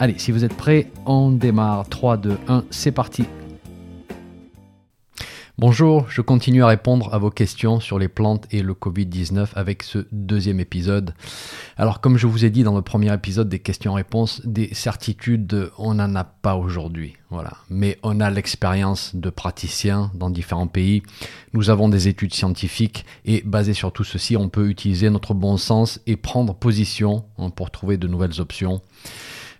Allez, si vous êtes prêts, on démarre. 3, 2, 1, c'est parti. Bonjour, je continue à répondre à vos questions sur les plantes et le Covid-19 avec ce deuxième épisode. Alors comme je vous ai dit dans le premier épisode des questions-réponses, des certitudes, on n'en a pas aujourd'hui. Mais on a l'expérience de praticiens dans différents pays. Nous avons des études scientifiques et basées sur tout ceci, on peut utiliser notre bon sens et prendre position hein, pour trouver de nouvelles options.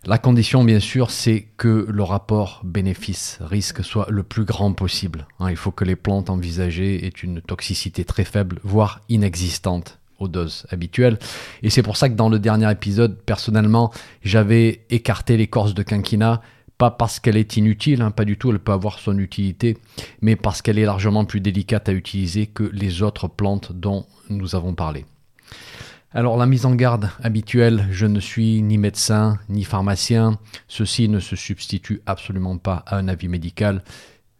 La condition, bien sûr, c'est que le rapport bénéfice-risque soit le plus grand possible. Hein. il faut que les plantes envisagées aient une toxicité très faible, voire inexistante aux doses habituelles. Et c'est pour ça que dans le dernier épisode, personnellement, j'avais écarté l'écorce de quinquina, pas parce qu'elle est inutile, hein, pas du tout, elle peut avoir son utilité, mais parce qu'elle est largement plus délicate à utiliser que les autres plantes dont nous avons parlé. Alors la mise en garde habituelle, je ne suis ni médecin ni pharmacien, ceci ne se substitue absolument pas à un avis médical.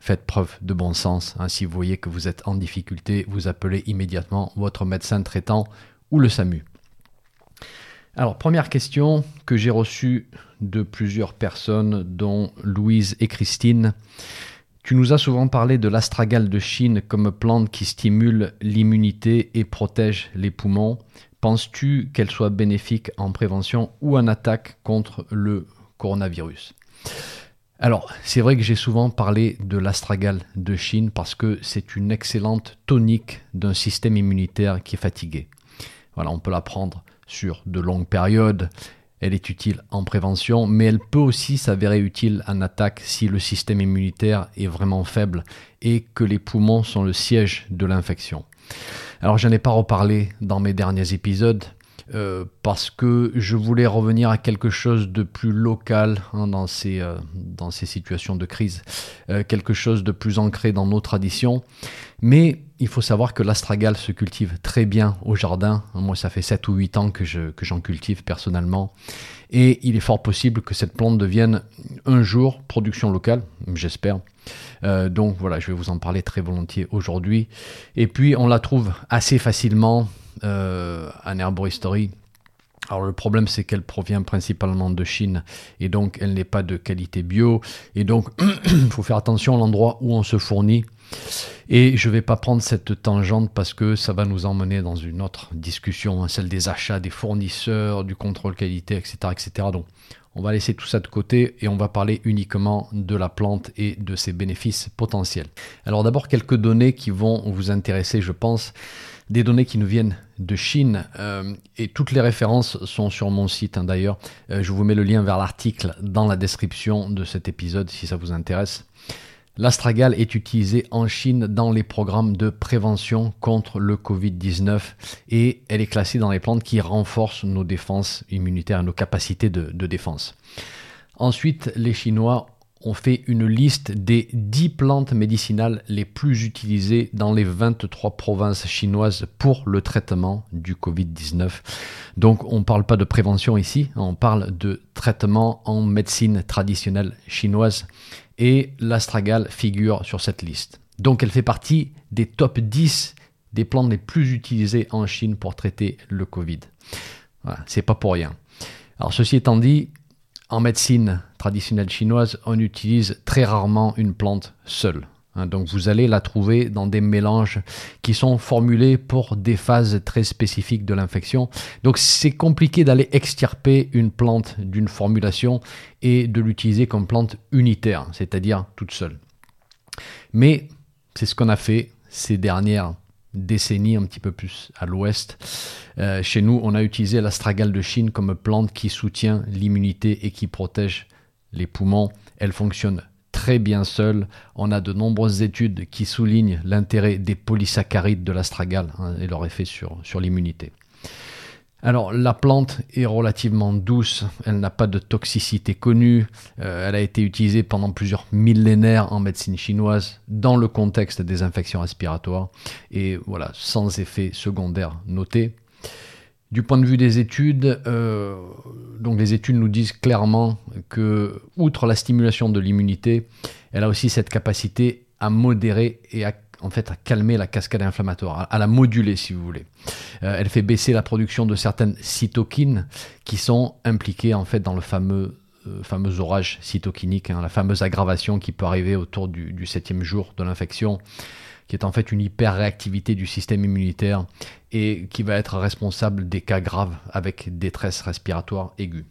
Faites preuve de bon sens. Hein. Si vous voyez que vous êtes en difficulté, vous appelez immédiatement votre médecin traitant ou le SAMU. Alors première question que j'ai reçue de plusieurs personnes, dont Louise et Christine. Tu nous as souvent parlé de l'astragale de Chine comme plante qui stimule l'immunité et protège les poumons. Penses-tu qu'elle soit bénéfique en prévention ou en attaque contre le coronavirus? Alors, c'est vrai que j'ai souvent parlé de l'astragale de Chine parce que c'est une excellente tonique d'un système immunitaire qui est fatigué. Voilà, on peut la prendre sur de longues périodes. Elle est utile en prévention, mais elle peut aussi s'avérer utile en attaque si le système immunitaire est vraiment faible et que les poumons sont le siège de l'infection. Alors je n'en ai pas reparlé dans mes derniers épisodes euh, parce que je voulais revenir à quelque chose de plus local hein, dans, ces, euh, dans ces situations de crise, euh, quelque chose de plus ancré dans nos traditions. Mais il faut savoir que l'astragale se cultive très bien au jardin. Moi, ça fait 7 ou 8 ans que, je, que j'en cultive personnellement. Et il est fort possible que cette plante devienne un jour production locale, j'espère. Donc voilà, je vais vous en parler très volontiers aujourd'hui. Et puis on la trouve assez facilement en herboristerie. Alors le problème c'est qu'elle provient principalement de Chine et donc elle n'est pas de qualité bio et donc il faut faire attention à l'endroit où on se fournit. Et je ne vais pas prendre cette tangente parce que ça va nous emmener dans une autre discussion, hein, celle des achats, des fournisseurs, du contrôle qualité, etc., etc. Donc on va laisser tout ça de côté et on va parler uniquement de la plante et de ses bénéfices potentiels. Alors d'abord quelques données qui vont vous intéresser, je pense, des données qui nous viennent de Chine euh, et toutes les références sont sur mon site hein, d'ailleurs. Euh, je vous mets le lien vers l'article dans la description de cet épisode si ça vous intéresse. L'astragale est utilisée en Chine dans les programmes de prévention contre le Covid-19 et elle est classée dans les plantes qui renforcent nos défenses immunitaires, nos capacités de, de défense. Ensuite, les Chinois ont fait une liste des 10 plantes médicinales les plus utilisées dans les 23 provinces chinoises pour le traitement du Covid-19. Donc on ne parle pas de prévention ici, on parle de traitement en médecine traditionnelle chinoise et l'astragale figure sur cette liste. Donc elle fait partie des top 10 des plantes les plus utilisées en Chine pour traiter le Covid. Voilà, c'est pas pour rien. Alors ceci étant dit, en médecine traditionnelle chinoise, on utilise très rarement une plante seule. Hein. donc vous allez la trouver dans des mélanges qui sont formulés pour des phases très spécifiques de l'infection. Donc c'est compliqué d'aller extirper une plante d'une formulation et de l'utiliser comme plante unitaire, c'est-à-dire toute seule. Mais c'est ce qu'on a fait ces dernières décennies, un petit peu plus à l'ouest. Euh, chez nous, on a utilisé l'astragale de Chine comme plante qui soutient l'immunité et qui protège les poumons. Elle fonctionne très bien seule. On a de nombreuses études qui soulignent l'intérêt des polysaccharides de l'astragale hein, et leur effet sur, sur l'immunité. Alors la plante est relativement douce, elle n'a pas de toxicité connue, euh, elle a été utilisée pendant plusieurs millénaires en médecine chinoise dans le contexte des infections respiratoires et voilà, sans effet secondaire noté. Du point de vue des études, euh, donc les études nous disent clairement que, outre la stimulation de l'immunité, elle a aussi cette capacité à modérer et à en fait à calmer la cascade inflammatoire, à, la moduler si vous voulez. Euh, elle fait baisser la production de certaines cytokines qui sont impliquées en fait dans le fameux euh, orage cytokinique, hein, la fameuse aggravation qui peut arriver autour du septième jour de l'infection, qui est en fait une hyperréactivité du système immunitaire et qui va être responsable des cas graves avec détresse respiratoire aiguë.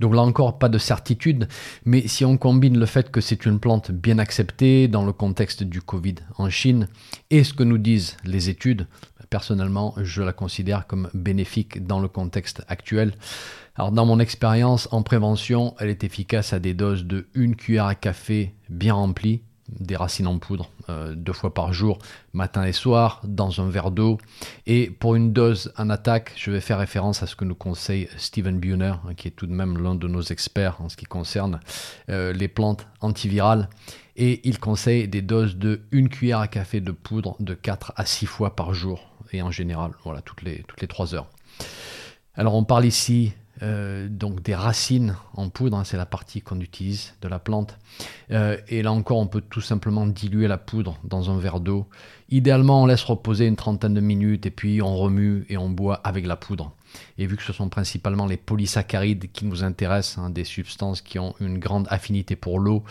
Donc là encore, pas de certitude, mais si on combine le fait que c'est une plante bien acceptée dans le contexte du Covid en Chine et ce que nous disent les études, personnellement, je la considère comme bénéfique dans le contexte actuel. Alors dans mon expérience en prévention, elle est efficace à des doses de 1 cuillère à café bien remplie des racines en poudre euh, deux fois par jour, matin et soir, dans un verre d'eau. Et pour une dose en attaque, je vais faire référence à ce que nous conseille Steven Buhner, hein, qui est tout de même l'un de nos experts en ce qui concerne euh, les plantes antivirales. Et il conseille des doses de 1 cuillère à café de poudre de 4 à 6 fois par jour, et en général, voilà, toutes les, toutes les 3 heures. Alors on parle ici euh, donc des racines en poudre, hein, c'est la partie qu'on utilise de la plante. Euh, et là encore, on peut tout simplement diluer la poudre dans un verre d'eau. Idéalement, on laisse reposer une trentaine de minutes et puis on remue et on boit avec la poudre. Et vu que ce sont principalement les polysaccharides qui nous intéressent, hein, des substances qui ont une grande affinité pour l'eau,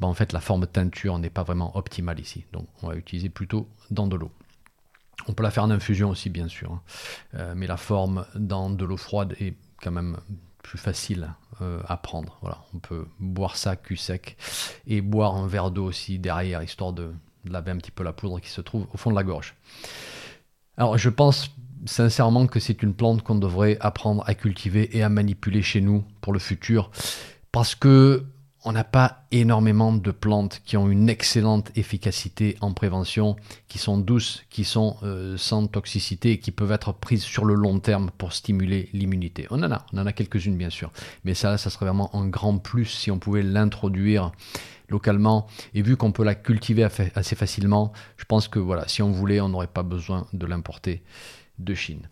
ben en fait la forme teinture n'est pas vraiment optimale ici. Donc on va utiliser plutôt dans de l'eau. On peut la faire en infusion aussi, bien sûr, hein. euh, mais la forme dans de l'eau froide est quand même plus facile euh, à prendre. Voilà, on peut boire ça cul sec et boire un verre d'eau aussi derrière, histoire de, laver un petit peu la poudre qui se trouve au fond de la gorge. Alors je pense sincèrement que c'est une plante qu'on devrait apprendre à cultiver et à manipuler chez nous pour le futur, parce que on n'a pas énormément de plantes qui ont une excellente efficacité en prévention, qui sont douces, qui sont euh, sans toxicité et qui peuvent être prises sur le long terme pour stimuler l'immunité. On en a, on en a quelques-unes bien sûr, mais ça, ça serait vraiment un grand plus si on pouvait l'introduire localement. Et vu qu'on peut la cultiver assez facilement, je pense que voilà, si on voulait, on n'aurait pas besoin de l'importer de Chine.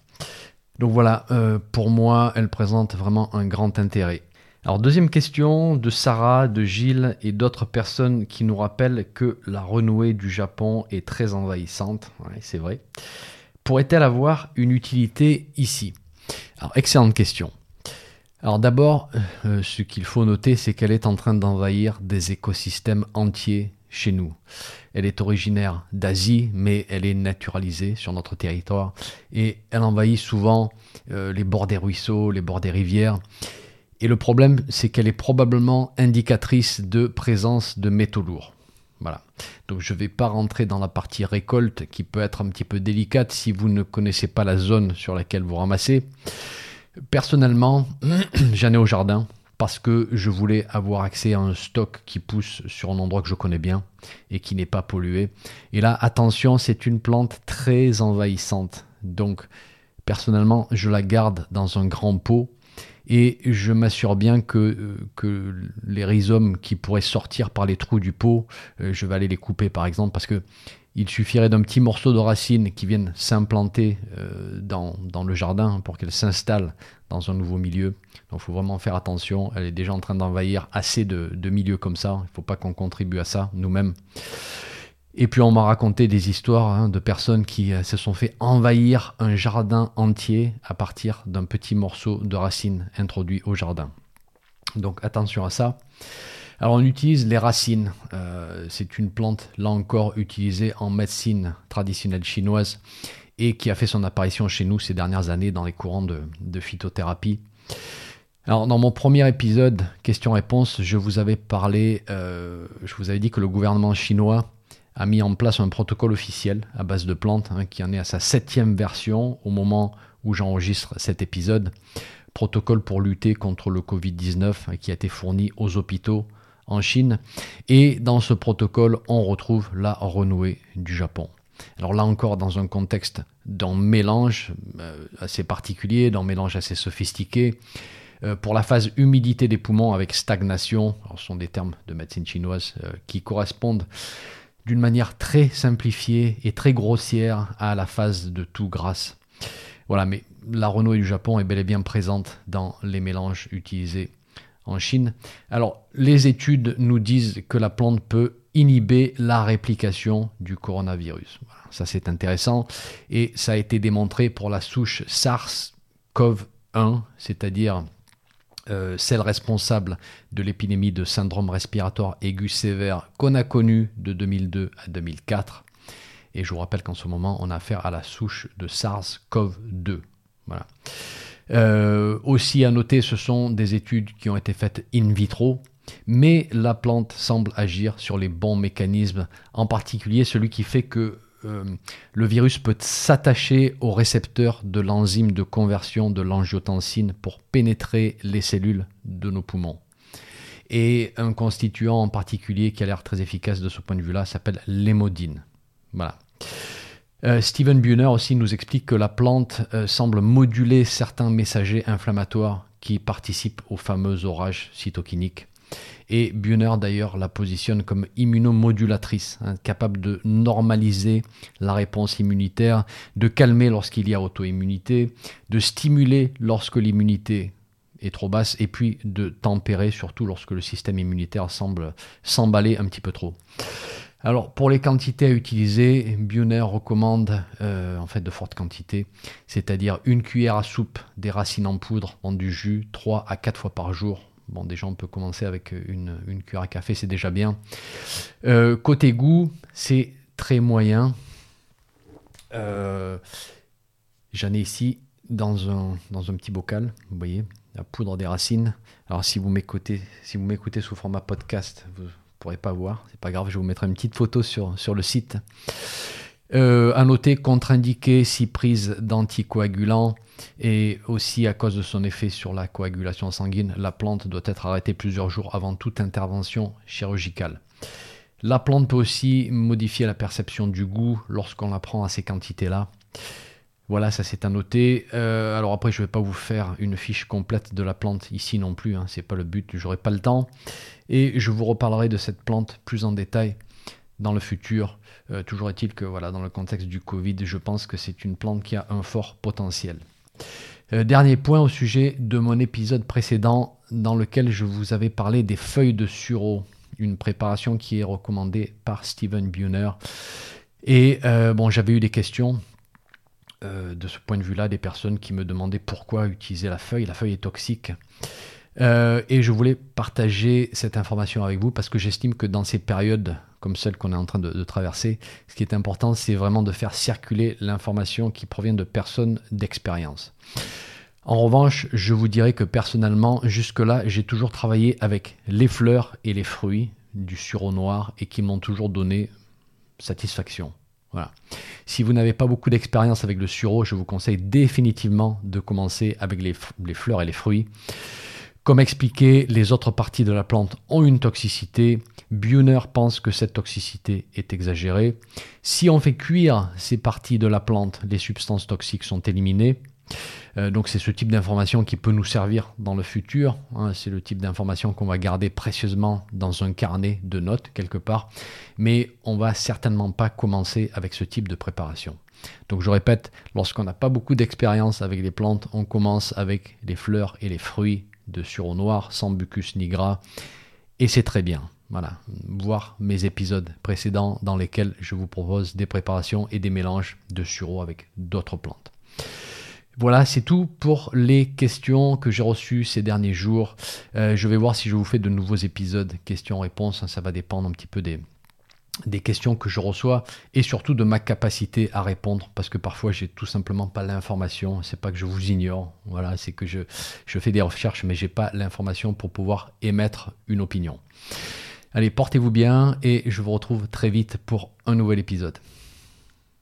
Donc voilà, euh, pour moi, elle présente vraiment un grand intérêt. Alors deuxième question de Sarah, de Gilles et d'autres personnes qui nous rappellent que la renouée du Japon est très envahissante. c'est vrai. Pourrait-elle avoir une utilité ici? Alors excellente question. Alors d'abord, euh, ce qu'il faut noter, c'est qu'elle est en train d'envahir des écosystèmes entiers chez nous. Elle est originaire d'Asie, mais elle est naturalisée sur notre territoire et elle envahit souvent euh, les bords des ruisseaux, les bords des rivières. Et le problème, c'est qu'elle est probablement indicatrice de présence de métaux lourds. Voilà. Donc je ne vais pas rentrer dans la partie récolte qui peut être un petit peu délicate si vous ne connaissez pas la zone sur laquelle vous ramassez. Personnellement, j'en ai au jardin parce que je voulais avoir accès à un stock qui pousse sur un endroit que je connais bien et qui n'est pas pollué. Et là, attention, c'est une plante très envahissante. Donc, personnellement, je la garde dans un grand pot et je m'assure bien que, euh, que les rhizomes qui pourraient sortir par les trous du pot, euh, je vais aller les couper par exemple parce que il suffirait d'un petit morceau de racine qui vienne s'implanter euh, dans, dans, le jardin pour qu'elle s'installe dans un nouveau milieu. Donc il faut vraiment faire attention. Elle est déjà en train d'envahir assez de, de milieux comme ça. Il ne faut pas qu'on contribue à ça nous-mêmes. Et puis on m'a raconté des histoires hein, de personnes qui euh, se sont fait envahir un jardin entier à partir d'un petit morceau de racine introduit au jardin. Donc attention à ça. Alors on utilise les racines. Euh, c'est une plante, là encore, utilisée en médecine traditionnelle chinoise et qui a fait son apparition chez nous ces dernières années dans les courants de, phytothérapie. Alors dans mon premier épisode, question-réponse, je vous avais parlé, euh, je vous avais dit que le gouvernement chinois a mis en place un protocole officiel à base de plantes hein, qui en est à sa septième version au moment où j'enregistre cet épisode. Protocole pour lutter contre le Covid-19 hein, qui a été fourni aux hôpitaux en Chine. Et dans ce protocole, on retrouve la renouée du Japon. Alors là encore, dans un contexte d'un mélange euh, assez particulier, d'un mélange assez sophistiqué. Euh, pour la phase humidité des poumons avec stagnation, ce sont des termes de médecine chinoise euh, qui correspondent d'une manière très simplifiée et très grossière à la phase de tout grasse. Voilà, mais la Renault du Japon est bel et bien présente dans les mélanges utilisés en Chine. Alors, les études nous disent que la plante peut inhiber la réplication du coronavirus. ça, c'est intéressant. Et ça a été démontré pour la souche SARS-CoV-1, c'est-à-dire euh, celle responsable de l'épidémie de syndrome respiratoire aigu sévère qu'on a connue de 2002 à 2004. Et je vous rappelle qu'en ce moment, on a affaire à la souche de SARS-CoV-2. Voilà. Euh, aussi à noter, ce sont des études qui ont été faites in vitro, mais la plante semble agir sur les bons mécanismes, en particulier celui qui fait que euh, le virus peut s'attacher au récepteur de l'enzyme de conversion de l'angiotensine pour pénétrer les cellules de nos poumons. Et un constituant en particulier qui a l'air très efficace de ce point de vue-là s'appelle l'hémodine. Voilà. Euh, Steven Buhner aussi nous explique que la plante euh, semble moduler certains messagers inflammatoires qui participent aux fameux orages cytokiniques. Et Buhner d'ailleurs la positionne comme immunomodulatrice, hein, capable de normaliser la réponse immunitaire, de calmer lorsqu'il y a auto-immunité, de stimuler lorsque l'immunité est trop basse, et puis de tempérer surtout lorsque le système immunitaire semble s'emballer un petit peu trop. Alors pour les quantités à utiliser, Buhner recommande euh, en fait de fortes quantités, c'est-à-dire une cuillère à soupe des racines en poudre en du jus 3 à 4 fois par jour Bon, déjà, on peut commencer avec une, une cuillère à café, c'est déjà bien. Euh, côté goût, c'est très moyen. Euh, j'en ai ici dans un, petit bocal, vous voyez, la poudre des racines. Alors, si vous m'écoutez, si vous sous format podcast, vous ne pourrez pas voir. C'est pas grave, je vous mettrai une petite photo sur le site. Euh, à noter contre-indiqué si prise d'anticoagulants et aussi à cause de son effet sur la coagulation sanguine, la plante doit être arrêtée plusieurs jours avant toute intervention chirurgicale. La plante peut aussi modifier la perception du goût lorsqu'on la prend à ces quantités-là. Voilà, ça c'est à noter. Euh, alors après, je ne vais pas vous faire une fiche complète de la plante ici non plus, hein, c'est pas le but, j'aurai pas le temps. Et je vous reparlerai de cette plante plus en détail dans le futur. Euh, toujours est-il que voilà, dans le contexte du Covid, je pense que c'est une plante qui a un fort potentiel. Euh, dernier point au sujet de mon épisode précédent dans lequel je vous avais parlé des feuilles de sureau, une préparation qui est recommandée par Steven Buhner. Et euh, bon, j'avais eu des questions de ce point de vue-là, des personnes qui me demandaient pourquoi utiliser la feuille. La feuille est toxique. Et je voulais partager cette information avec vous parce que j'estime que dans ces périodes comme celle qu'on est en train de, traverser, ce qui est important, c'est vraiment de faire circuler l'information qui provient de personnes d'expérience. En revanche, je vous dirais que personnellement, jusque-là, j'ai toujours travaillé avec les fleurs et les fruits du sureau noir et qui m'ont toujours donné satisfaction. Voilà. Si vous n'avez pas beaucoup d'expérience avec le sureau, je vous conseille définitivement de commencer avec les fleurs et les fruits. Comme expliqué, les autres parties de la plante ont une toxicité. Buhner pense que cette toxicité est exagérée. Si on fait cuire ces parties de la plante, les substances toxiques sont éliminées. Euh, donc c'est ce type d'information qui peut nous servir dans le futur. Hein. c'est le type d'information qu'on va garder précieusement dans un carnet de notes quelque part. Mais on va certainement pas commencer avec ce type de préparation. Donc je répète, lorsqu'on n'a pas beaucoup d'expérience avec les plantes, on commence avec les fleurs et les fruits de sureau noir, sans bucus ni gras. Et c'est très bien. Voilà, voir mes épisodes précédents dans lesquels je vous propose des préparations et des mélanges de sureau avec d'autres plantes. Voilà, c'est tout pour les questions que j'ai reçues ces derniers jours. Euh, je vais voir si je vous fais de nouveaux épisodes questions-réponses. Ça va dépendre un petit peu des, des questions que je reçois et surtout de ma capacité à répondre parce que parfois j'ai tout simplement pas l'information. C'est pas que je vous ignore. Voilà c'est que je, fais des recherches mais j'ai pas l'information pour pouvoir émettre une opinion. Allez portez-vous bien et je vous retrouve très vite pour un nouvel épisode